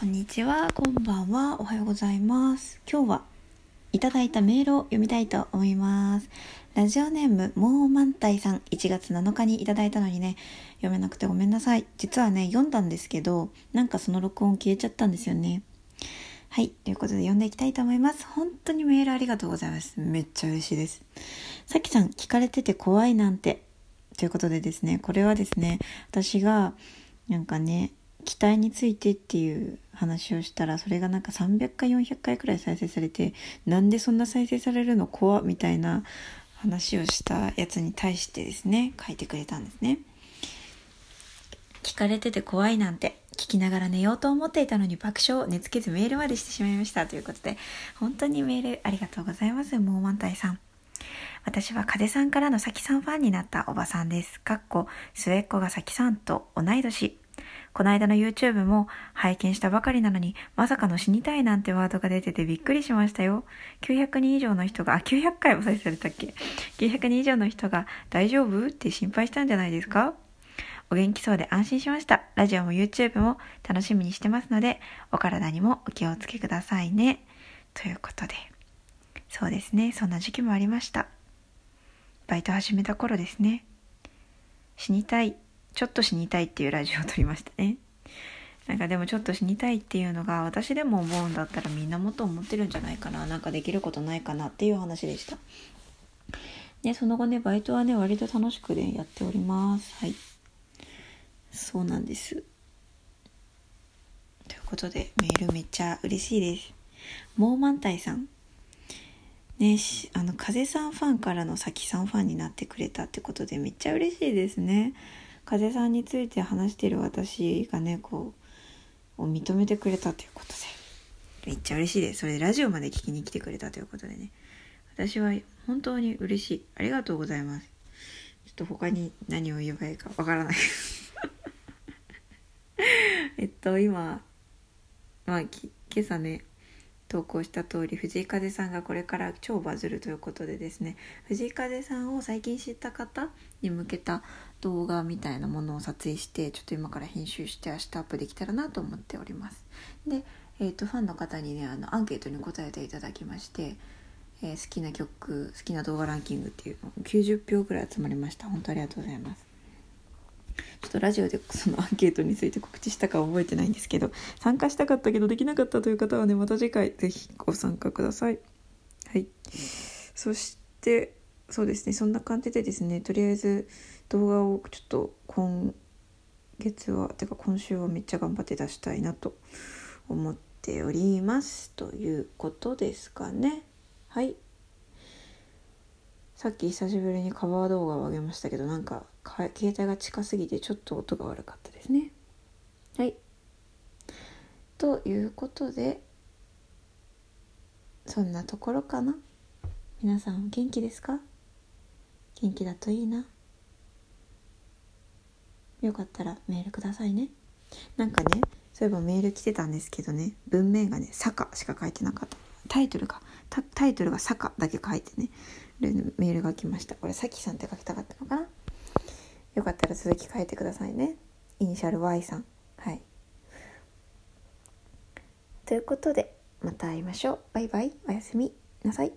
こんにちは、こんばんは、おはようございます。今日はいただいたメールを読みたいと思います。ラジオネーム、もう満体さん、1月7日にいただいたのにね、読めなくてごめんなさい。実はね、読んだんですけど、なんかその録音消えちゃったんですよね。はい。ということで読んでいきたいと思います。本当にメールありがとうございます。めっちゃ嬉しいです。さきさん、聞かれてて怖いなんて。ということでですね、これはですね、私が、なんかね、期待についてっていう話をしたらそれがなんか300回400回くらい再生されてなんでそんな再生されるの怖みたいな話をしたやつに対してですね書いてくれたんですね聞かれてて怖いなんて聞きながら寝ようと思っていたのに爆笑寝つけずメールまでしてしまいましたということで本当にメールありがとうございますもう満体さん私は風さんからのさきさんファンになったおばさんです。かっこ、末っ子がさきさんと同い年。この間の YouTube も拝見したばかりなのに、まさかの死にたいなんてワードが出ててびっくりしましたよ。900人以上の人が、あ、900回も再生されたっけ ?900 人以上の人が大丈夫？って心配したんじゃないですか？お元気そうで安心しました。ラジオも YouTube も楽しみにしてますので、お体にもお気をつけくださいね。ということで。そうですね。そんな時期もありました。バイト始めた頃ですね。死にたい。ちょっと死にたいっていうラジオを撮りましたね。なんかでもちょっと死にたいっていうのが私でも思うんだったらみんなもっと思ってるんじゃないかな。なんかできることないかなっていう話でした。で、その後ね、バイトはね、割と楽しくね、やっております。はい。そうなんです。ということで、メールめっちゃ嬉しいです。もう満体さん。ね、あの風さんファンからのさきさんファンになってくれたってことでめっちゃ嬉しいですね風さんについて話している私がねこうを認めてくれたということで。めっちゃ嬉しいです。それでラジオまで聞きに来てくれたということでね。私は本当に嬉しい。ありがとうございます。ちょっと他に何を言えばいいかわからない。えっと今まあき今朝ね投稿した通り藤井風さんがこれから超バズるということでですね藤井風さんを最近知った方に向けた動画みたいなものを撮影してちょっと今から編集して明日アップできたらなと思っております。で、えーと、ファンの方にねあのアンケートに答えていただきまして、えー、好きな曲好きな動画ランキングっていうの90票ぐらい集まりました。本当ありがとうございます。ちょっとラジオでそのアンケートについて告知したかは覚えてないんですけど参加したかったけどできなかったという方はねまた次回ぜひご参加ください。はい。そしてそうですねそんな感じでですねとりあえず動画をちょっと今月はてか今週はめっちゃ頑張って出したいなと思っておりますということですかね。はい。さっき久しぶりにカバー動画を上げましたけどなんか携帯が近すぎてちょっと音が悪かったですね。はい。ということでそんなところかな。皆さん元気ですか？元気だといいな。よかったらメールくださいね。なんかねそういえばメール来てたんですけどね。文面がね「坂」しか書いてなかった。タイトルがタイトルが「坂」だけ書いてね。メールが来ました。これさきさんって書きたかったのかな？よかったら続き書いてくださいね。イニシャル Y さん。はい。ということでまた会いましょう。バイバイ。おやすみなさい。